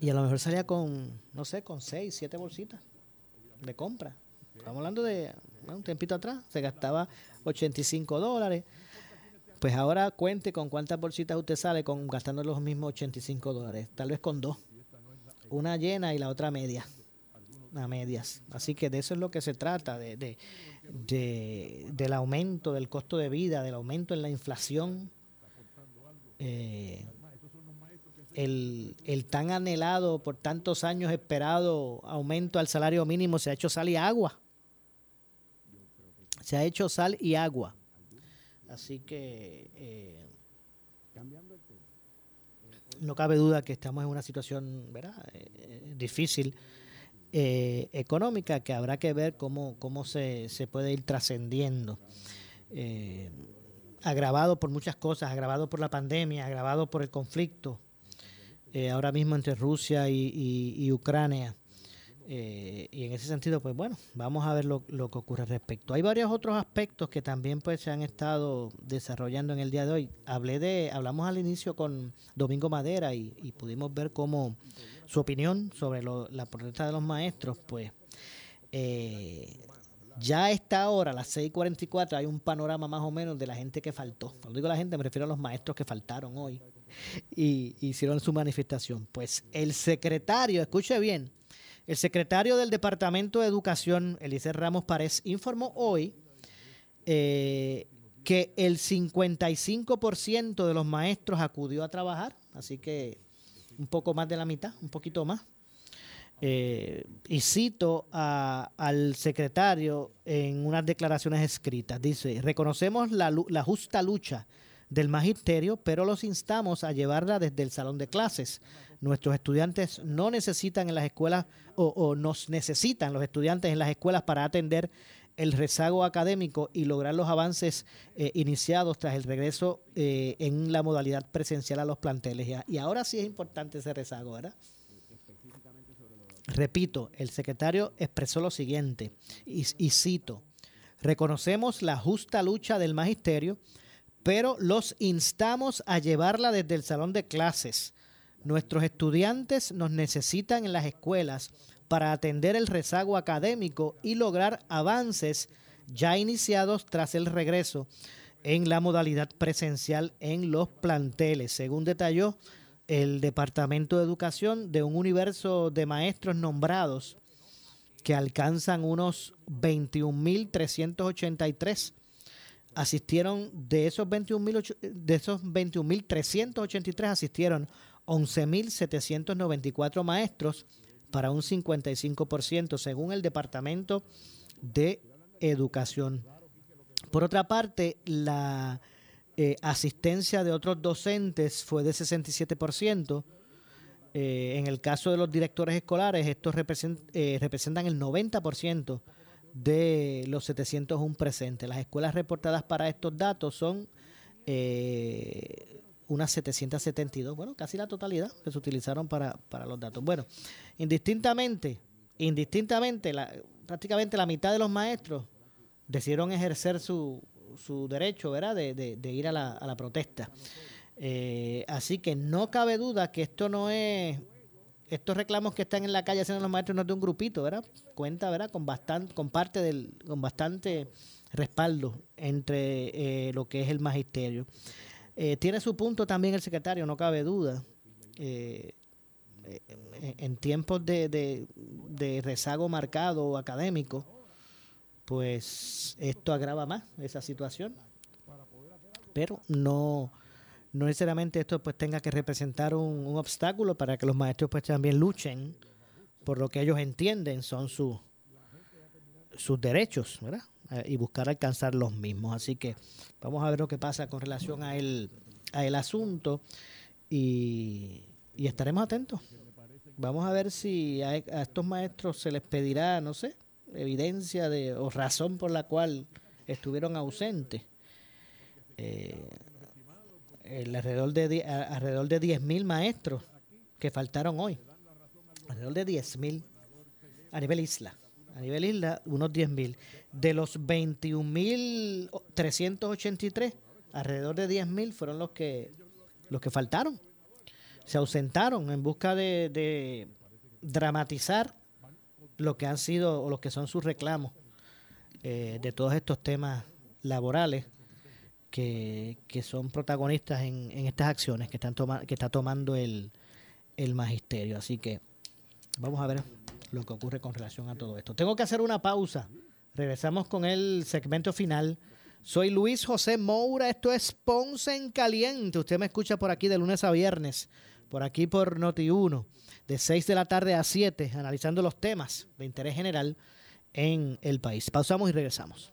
Speaker 1: y a lo mejor salía con, no sé, con seis, siete bolsitas de compra. Estamos hablando de un tiempito atrás, se gastaba 85 dólares. Pues ahora cuente con cuántas bolsitas usted sale con gastando los mismos 85 dólares. Tal vez con dos. Una llena y la otra media. A medias. Así que de eso es lo que se trata, de, de, de del aumento del costo de vida, del aumento en la inflación. Eh, el, el, tan anhelado, por tantos años esperado aumento al salario mínimo se ha hecho sal y agua. Se ha hecho sal y agua. Así que eh, no cabe duda que estamos en una situación ¿verdad? Eh, difícil eh, económica que habrá que ver cómo, cómo se, se puede ir trascendiendo. Agravado por muchas cosas, agravado por la pandemia, agravado por el conflicto, eh, ahora mismo entre Rusia y, Ucrania. Eh, y en ese sentido, pues bueno, vamos a ver lo, lo que ocurre al respecto. Hay varios otros aspectos que también pues se han estado desarrollando en el día de hoy. Hablé de, hablamos al inicio con Domingo Madera y, y pudimos ver cómo su opinión sobre lo- la protesta de los maestros, pues eh, ya a esta hora, a las 6:44, hay un panorama más o menos de la gente que faltó. Cuando digo la gente, me refiero a los maestros que faltaron hoy y hicieron su manifestación. Pues el secretario, escuche bien, el secretario del Departamento de Educación, Eliezer Ramos Párez, informó hoy eh, que el 55% de los maestros acudió a trabajar, así que un poco más de la mitad, un poquito más. Eh, y cito al secretario en unas declaraciones escritas. Dice, reconocemos la justa lucha del magisterio, pero los instamos a llevarla desde el salón de clases. Nuestros estudiantes no necesitan en las escuelas o, nos necesitan los estudiantes en las escuelas para atender el rezago académico y lograr los avances eh, iniciados tras el regreso eh, en la modalidad presencial a los planteles. Y ahora sí es importante ese rezago, ¿verdad? Repito, el secretario expresó lo siguiente, y cito, reconocemos la justa lucha del magisterio, pero los instamos a llevarla desde el salón de clases. Nuestros estudiantes nos necesitan en las escuelas para atender el rezago académico y lograr avances ya iniciados tras el regreso en la modalidad presencial en los planteles, según detalló el Departamento de Educación de un universo de maestros nombrados que alcanzan unos 21.383 asistieron de esos 21.000 de esos 21.383 asistieron 11.794 maestros para un 55% según el Departamento de Educación. Por otra parte, la eh, asistencia de otros docentes fue de 67%. Eh, en el caso de los directores escolares, estos eh, representan el 90% de los 701 presentes. Las escuelas reportadas para estos datos son eh, unas 772, bueno, casi la totalidad que se utilizaron para, para los datos. Bueno, indistintamente, indistintamente, prácticamente la mitad de los maestros decidieron ejercer su, su derecho, ¿verdad?, de, de- de ir a la, a la protesta. Eh, así que no cabe duda que esto no es estos reclamos que están en la calle haciendo los maestros no es de un grupito, ¿verdad? Cuenta, ¿verdad? Con bastante, con parte del, con bastante respaldo entre eh, lo que es el magisterio. Eh, tiene su punto también el secretario, no cabe duda. Eh, en- tiempos de, de- de rezago marcado académico, pues esto agrava más esa situación. Pero no, no necesariamente esto pues tenga que representar un, un obstáculo para que los maestros pues también luchen por lo que ellos entienden son sus sus derechos, ¿verdad? Eh, y buscar alcanzar los mismos. Así que vamos a ver lo que pasa con relación a el, a el asunto y, y estaremos atentos. Vamos a ver si a, estos maestros se les pedirá, no sé, evidencia de o razón por la cual estuvieron ausentes. Eh, el alrededor de alrededor de 10.000 maestros que faltaron hoy. Alrededor de 10.000 a nivel isla. A nivel isla, unos 10.000. De los 21.383, alrededor de 10.000 fueron los que, los que faltaron. Se ausentaron en busca de, de dramatizar lo que han sido o lo que son sus reclamos eh, de todos estos temas laborales que, son protagonistas en, en estas acciones que están toma- que está tomando el, el magisterio. Así que vamos a ver lo que ocurre con relación a todo esto. Tengo que hacer una pausa. Regresamos con el segmento final. Soy Luis José Moura. Esto es Ponce en Caliente. Usted me escucha por aquí de lunes a viernes, por aquí por Noti1, de 6 de la tarde a 7, analizando los temas de interés general en el país. Pausamos y regresamos.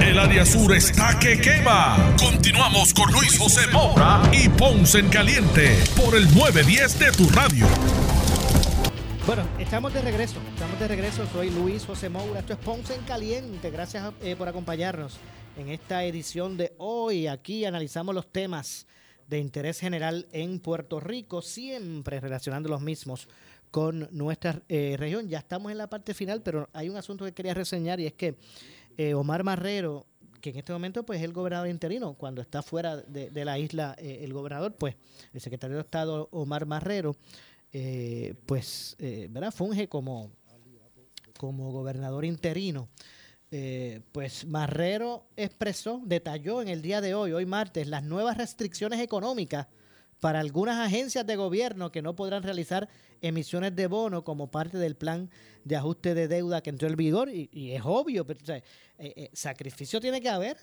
Speaker 4: El área sur está que quema. Continuamos con Luis José Moura y Ponce en Caliente por el 910 de tu radio.
Speaker 1: Bueno, estamos de regreso. Estamos de regreso. Soy Luis José Moura. Esto es Ponce en Caliente. Gracias eh, por acompañarnos en esta edición de hoy. Aquí analizamos los temas de interés general en Puerto Rico, siempre relacionando los mismos con nuestra eh, región. Ya estamos en la parte final, pero hay un asunto que quería reseñar y es que eh, Omar Marrero, que en este momento pues es el gobernador interino, cuando está fuera de, la isla eh, el gobernador, pues el secretario de Estado Omar Marrero, eh, pues ¿verdad? funge como, como gobernador interino. pues Marrero expresó, detalló en el día de hoy, hoy martes, las nuevas restricciones económicas para algunas agencias de gobierno que no podrán realizar emisiones de bono como parte del plan de ajuste de deuda que entró en vigor y, es obvio, pero eh, eh, sacrificio tiene que haber,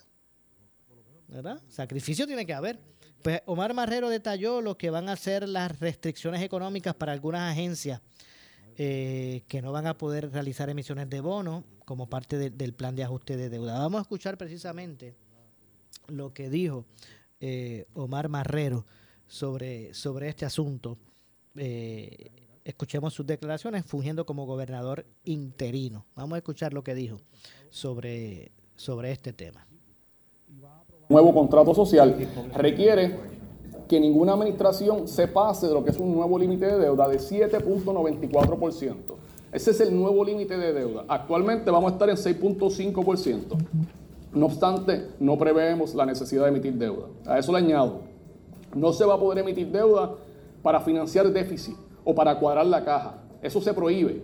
Speaker 1: ¿verdad? Sacrificio tiene que haber. Pues Omar Marrero detalló lo que van a ser las restricciones económicas para algunas agencias eh, que no van a poder realizar emisiones de bono como parte del plan de ajuste de deuda. Vamos a escuchar precisamente lo que dijo Omar Marrero sobre, sobre este asunto. Eh, escuchemos sus declaraciones fungiendo como gobernador interino. Vamos a escuchar lo que dijo sobre, sobre este tema.
Speaker 8: Nuevo contrato social requiere que ninguna administración se pase de lo que es un nuevo límite de deuda de 7.94%. Ese es el nuevo límite de deuda. Actualmente vamos a estar en 6.5%. No obstante, no preveemos la necesidad de emitir deuda. A eso le añado, no se va a poder emitir deuda para financiar déficit o para cuadrar la caja. Eso se prohíbe.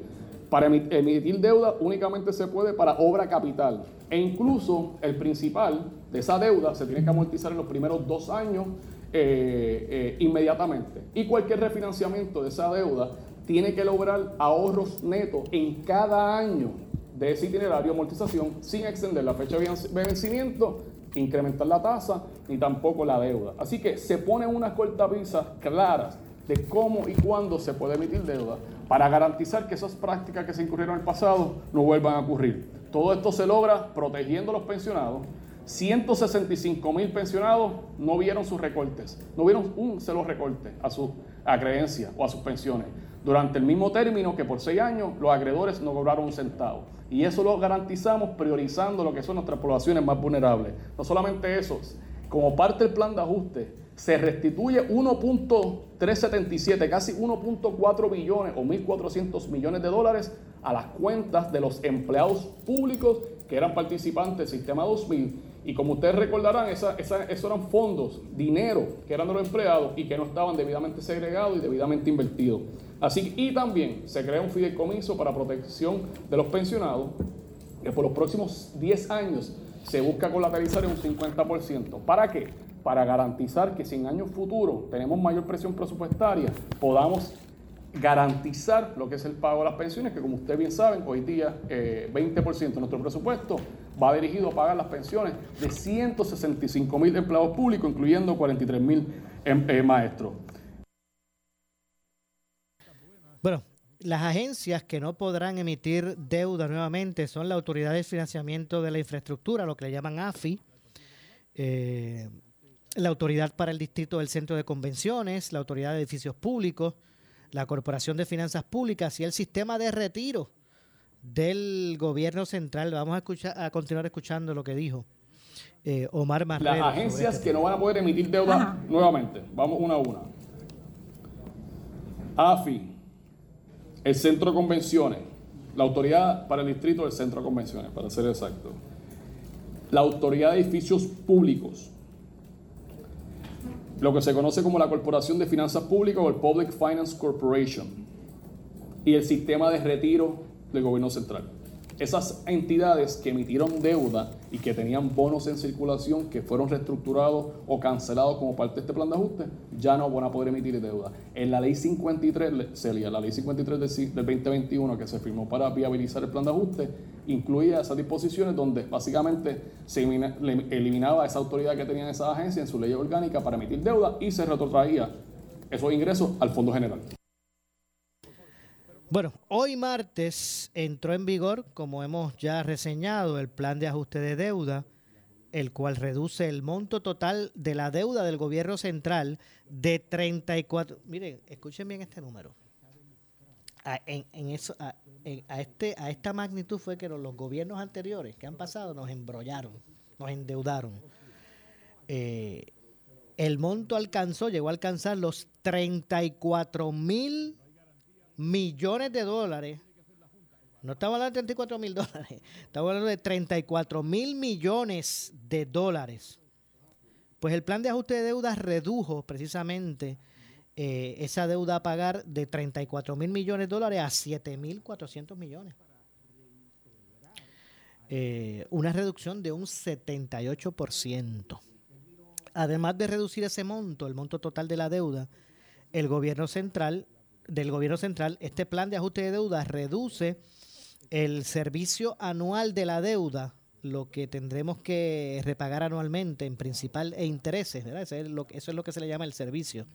Speaker 8: Para emitir deuda únicamente se puede para obra capital. E incluso el principal de esa deuda se tiene que amortizar en los primeros dos años eh, eh, inmediatamente. Y cualquier refinanciamiento de esa deuda tiene que lograr ahorros netos en cada año de ese itinerario de amortización sin extender la fecha de vencimiento, incrementar la tasa ni tampoco la deuda. Así que se ponen unas cortapisas claras de cómo y cuándo se puede emitir deuda para garantizar que esas prácticas que se incurrieron en el pasado no vuelvan a ocurrir. Todo esto se logra protegiendo a los pensionados. 165 mil pensionados no vieron sus recortes, no vieron un solo recorte a su a creencia o a sus pensiones. Durante el mismo término que por seis años los acreedores no cobraron un centavo. Y eso lo garantizamos priorizando lo que son nuestras poblaciones más vulnerables. No solamente eso, como parte del plan de ajuste, se restituye 1.377, casi 1.4 billones o 1.400 millones de dólares a las cuentas de los empleados públicos que eran participantes del sistema 2000. Y como ustedes recordarán, esa, esos eran fondos, dinero que eran de los empleados y que no estaban debidamente segregados y debidamente invertidos. Así y también se crea un fideicomiso para protección de los pensionados, que por los próximos 10 años se busca colateralizar en un 50%. ¿Para qué? Para garantizar que si en años futuros tenemos mayor presión presupuestaria, podamos garantizar lo que es el pago de las pensiones, que como ustedes bien saben, hoy día 20% eh, de nuestro presupuesto va dirigido a pagar las pensiones de 165 mil empleados públicos, incluyendo 43 mil em, eh, maestros.
Speaker 1: Bueno, las agencias que no podrán emitir deuda nuevamente son la Autoridad de Financiamiento de la Infraestructura, lo que le llaman AFI, eh, la Autoridad para el Distrito del Centro de Convenciones, la Autoridad de Edificios Públicos, la Corporación de Finanzas Públicas y el sistema de retiro del gobierno central. Vamos a, escuchar, a continuar escuchando lo que dijo eh, Omar Marrero.
Speaker 8: Las agencias
Speaker 1: este
Speaker 8: que no van a poder emitir deuda nuevamente. Vamos una a una. AFI, el Centro de Convenciones, la Autoridad para el Distrito del Centro de Convenciones, para ser exacto. La Autoridad de Edificios Públicos, lo que se conoce como la Corporación de Finanzas Públicas o el Public Finance Corporation y el sistema de retiro del gobierno central. Esas entidades que emitieron deuda y que tenían bonos en circulación que fueron reestructurados o cancelados como parte de este plan de ajuste, ya no van a poder emitir deuda. En la ley 53, Celia, la ley 53 del 2021 que se firmó para viabilizar el plan de ajuste, incluía esas disposiciones donde básicamente se eliminaba esa autoridad que tenían esas agencias en su ley orgánica para emitir deuda y se retrotraía esos ingresos al Fondo General.
Speaker 1: Bueno, hoy martes entró en vigor, como hemos ya reseñado, el plan de ajuste de deuda, el cual reduce el monto total de la deuda del gobierno central de 34. Miren, escuchen bien este número. A, este, a esta magnitud fue que los, gobiernos anteriores que han pasado nos embrollaron, nos endeudaron. Eh, el monto alcanzó, llegó a alcanzar los 34 mil millones de dólares. No estamos hablando de 34 mil dólares, estamos hablando de 34 mil millones de dólares. Pues el plan de ajuste de deuda redujo precisamente eh, esa deuda a pagar de 34 mil millones de dólares a 7 mil 400 millones. Eh, una reducción de un 78%. Además de reducir ese monto, el monto total de la deuda, el gobierno central del gobierno central, este plan de ajuste de deuda reduce el servicio anual de la deuda, lo que tendremos que repagar anualmente en principal e intereses, ¿verdad? Eso es lo, que se le llama el servicio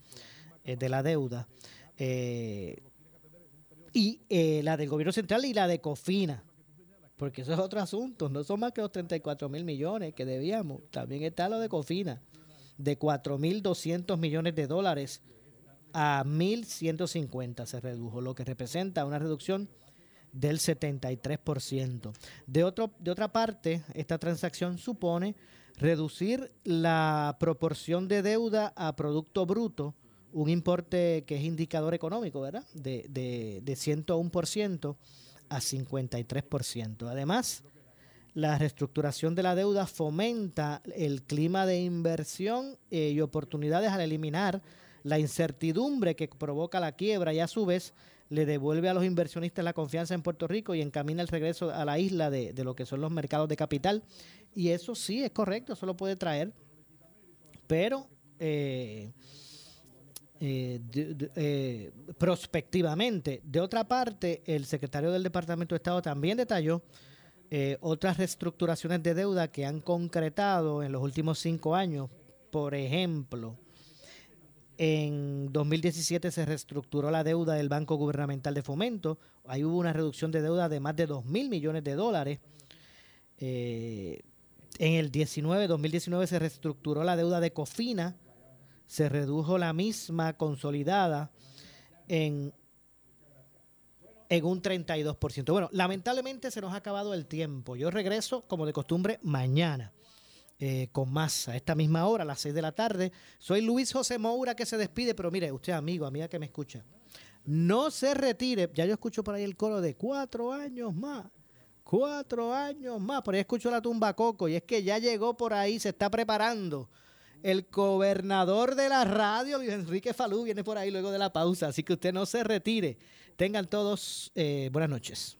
Speaker 1: eh, de la deuda. Eh, y eh, la del gobierno central y la de COFINA, porque eso es otro asunto, no son más que los 34 mil millones que debíamos, también está lo de COFINA, de 4 mil 200 millones de dólares a 1.150 se redujo, lo que representa una reducción del 73%. De, otro, de otra parte, esta transacción supone reducir la proporción de deuda a Producto Bruto, un importe que es indicador económico, ¿verdad? De, de, de 101% a 53%. Además, la reestructuración de la deuda fomenta el clima de inversión eh, y oportunidades al eliminar la incertidumbre que provoca la quiebra y a su vez le devuelve a los inversionistas la confianza en Puerto Rico y encamina el regreso a la isla de, lo que son los mercados de capital. Y eso sí es correcto, eso lo puede traer, pero eh, eh, eh, prospectivamente. De otra parte, el secretario del Departamento de Estado también detalló otras reestructuraciones de deuda que han concretado en los últimos cinco años. Por ejemplo, en 2017 se reestructuró la deuda del Banco Gubernamental de Fomento. Ahí hubo una reducción de deuda de más de 2 mil millones de dólares. Eh, en el 19, 2019 se reestructuró la deuda de Cofina. Se redujo la misma consolidada en, en un 32%. Bueno, lamentablemente se nos ha acabado el tiempo. Yo regreso, como de costumbre, mañana. Eh, con más a esta misma hora, a las 6 de la tarde. Soy Luis José Moura que se despide, pero mire, usted amigo, amiga que me escucha, no se retire. Ya yo escucho por ahí el coro de cuatro años más. Cuatro años más. Por ahí escucho la tumba coco y es que ya llegó por ahí, se está preparando. El gobernador de la radio, Luis Enrique Falú, viene por ahí luego de la pausa. Así que usted no se retire. Tengan todos eh, buenas noches.